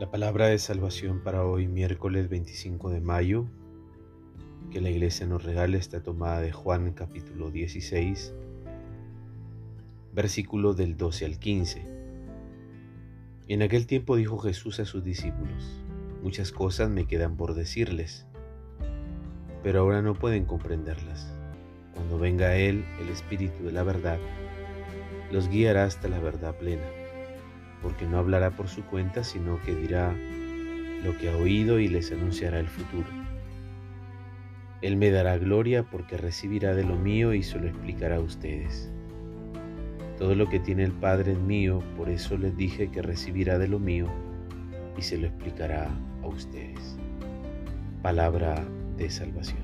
La palabra de salvación para hoy, miércoles 25 de mayo, que la iglesia nos regala, está tomada de Juan capítulo 16, versículos del 12 al 15. En aquel tiempo dijo Jesús a sus discípulos, muchas cosas me quedan por decirles, pero ahora no pueden comprenderlas. Cuando venga Él, el Espíritu de la verdad, los guiará hasta la verdad plena porque no hablará por su cuenta, sino que dirá lo que ha oído y les anunciará el futuro. Él me dará gloria porque recibirá de lo mío y se lo explicará a ustedes. Todo lo que tiene el Padre es mío, por eso les dije que recibirá de lo mío y se lo explicará a ustedes. Palabra de salvación.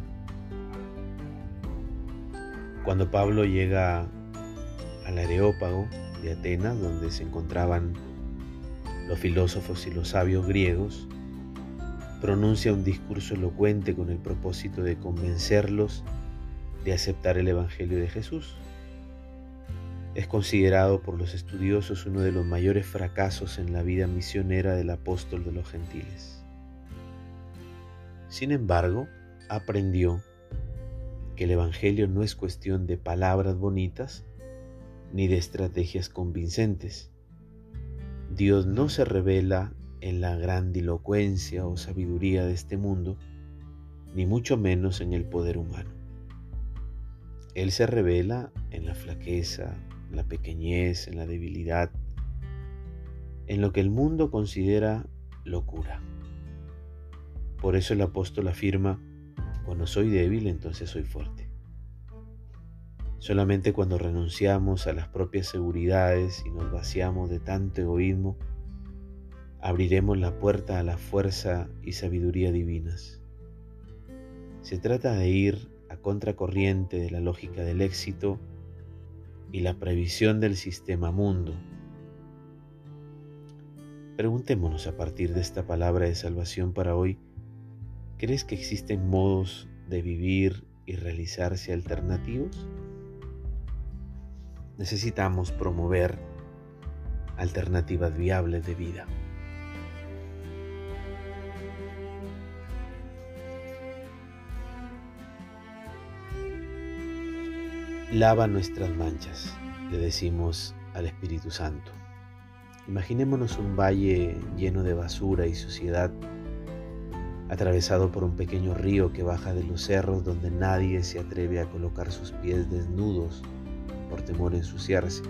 Cuando Pablo llega al Areópago de Atenas, donde se encontraban los filósofos y los sabios griegos, pronuncia un discurso elocuente con el propósito de convencerlos de aceptar el Evangelio de Jesús. Es considerado por los estudiosos uno de los mayores fracasos en la vida misionera del apóstol de los gentiles. Sin embargo, aprendió que el Evangelio no es cuestión de palabras bonitas ni de estrategias convincentes, Dios no se revela en la grandilocuencia o sabiduría de este mundo, ni mucho menos en el poder humano. Él se revela en la flaqueza, en la pequeñez, en la debilidad, en lo que el mundo considera locura. Por eso el apóstol afirma, cuando soy débil, entonces soy fuerte. Solamente cuando renunciamos a las propias seguridades y nos vaciamos de tanto egoísmo, abriremos la puerta a la fuerza y sabiduría divinas. Se trata de ir a contracorriente de la lógica del éxito y la previsión del sistema mundo. Preguntémonos a partir de esta palabra de salvación para hoy, ¿crees que existen modos de vivir y realizarse alternativos? Necesitamos promover alternativas viables de vida. Lava nuestras manchas, le decimos al Espíritu Santo. Imaginémonos un valle lleno de basura y suciedad, atravesado por un pequeño río que baja de los cerros donde nadie se atreve a colocar sus pies desnudos por temor a ensuciarse.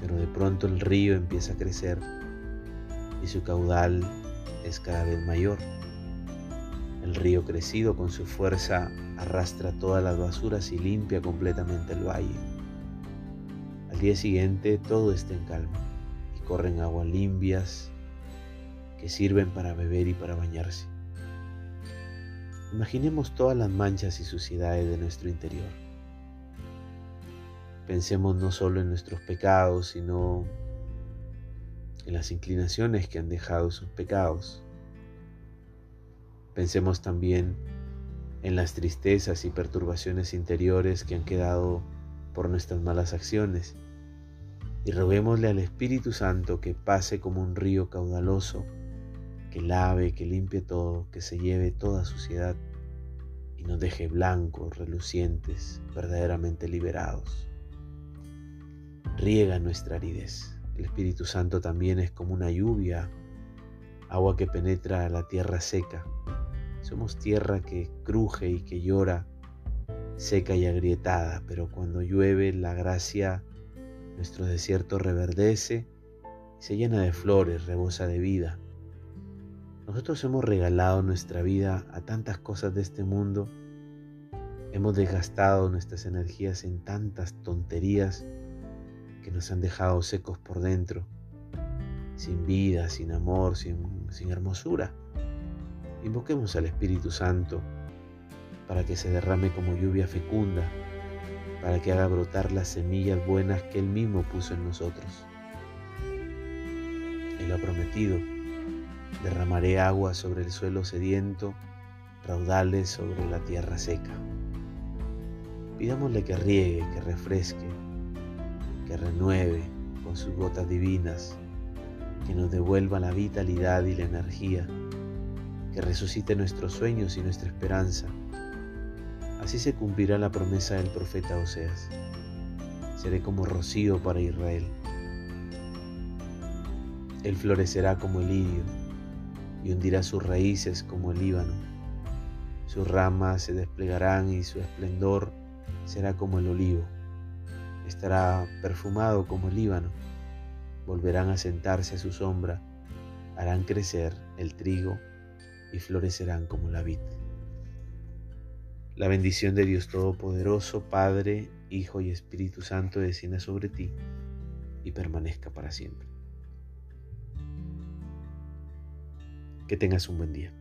Pero de pronto el río empieza a crecer y su caudal es cada vez mayor. El río crecido con su fuerza arrastra todas las basuras y limpia completamente el valle. Al día siguiente todo está en calma y corren aguas limpias que sirven para beber y para bañarse. Imaginemos todas las manchas y suciedades de nuestro interior Pensemos no solo en nuestros pecados, sino en las inclinaciones que han dejado sus pecados. Pensemos también en las tristezas y perturbaciones interiores que han quedado por nuestras malas acciones. Y roguémosle al Espíritu Santo que pase como un río caudaloso, que lave, que limpie todo, que se lleve toda suciedad y nos deje blancos, relucientes, verdaderamente liberados riega nuestra aridez. El Espíritu Santo también es como una lluvia, agua que penetra la tierra seca. Somos tierra que cruje y que llora, seca y agrietada, pero cuando llueve la gracia, nuestro desierto reverdece se llena de flores, rebosa de vida. Nosotros hemos regalado nuestra vida a tantas cosas de este mundo, hemos desgastado nuestras energías en tantas tonterías que nos han dejado secos por dentro, sin vida, sin amor, sin, sin hermosura. Invoquemos al Espíritu Santo para que se derrame como lluvia fecunda, para que haga brotar las semillas buenas que Él mismo puso en nosotros. Él ha prometido, derramaré agua sobre el suelo sediento, raudales sobre la tierra seca. Pidámosle que riegue, que refresque, que renueve con sus gotas divinas que nos devuelva la vitalidad y la energía, que resucite nuestros sueños y nuestra esperanza. Así se cumplirá la promesa del profeta Oseas. Seré como rocío para Israel. Él florecerá como el lirio y hundirá sus raíces como el Líbano. Sus ramas se desplegarán y su esplendor será como el olivo. Estará perfumado como el Líbano. Volverán a sentarse a su sombra, harán crecer el trigo y florecerán como la vid. La bendición de Dios Todopoderoso, Padre, Hijo y Espíritu Santo descienda sobre ti y permanezca para siempre. Que tengas un buen día.